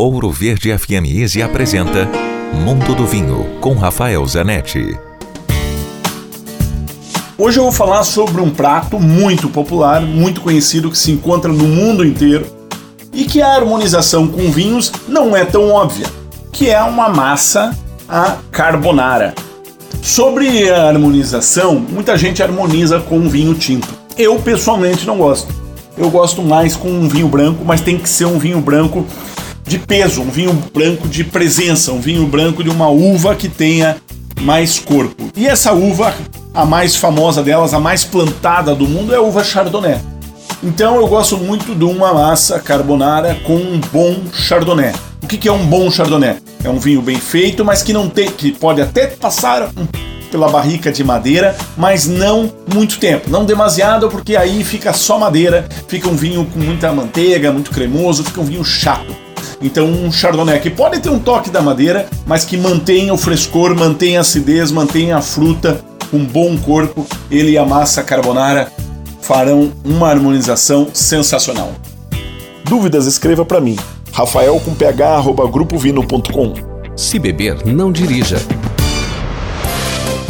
Ouro Verde FM Easy apresenta Mundo do Vinho com Rafael Zanetti. Hoje eu vou falar sobre um prato muito popular, muito conhecido que se encontra no mundo inteiro e que a harmonização com vinhos não é tão óbvia, que é uma massa a carbonara. Sobre a harmonização, muita gente harmoniza com vinho tinto. Eu pessoalmente não gosto. Eu gosto mais com um vinho branco, mas tem que ser um vinho branco de peso, um vinho branco de presença, um vinho branco de uma uva que tenha mais corpo. E essa uva a mais famosa delas, a mais plantada do mundo, é a uva Chardonnay. Então eu gosto muito de uma massa carbonara com um bom Chardonnay. O que, é um bom Chardonnay? É um vinho bem feito, mas que não tem, que pode até passar pela barrica de madeira, mas não muito tempo, não demasiado, porque aí fica só madeira, fica um vinho com muita manteiga, muito cremoso, fica um vinho chato. Então um Chardonnay que pode ter um toque da madeira, mas que mantenha o frescor, mantenha a acidez, mantenha a fruta com bom corpo, ele e a massa carbonara farão uma harmonização sensacional. Dúvidas, escreva para mim. Rafael com ph, grupovino.com. Se beber, não dirija.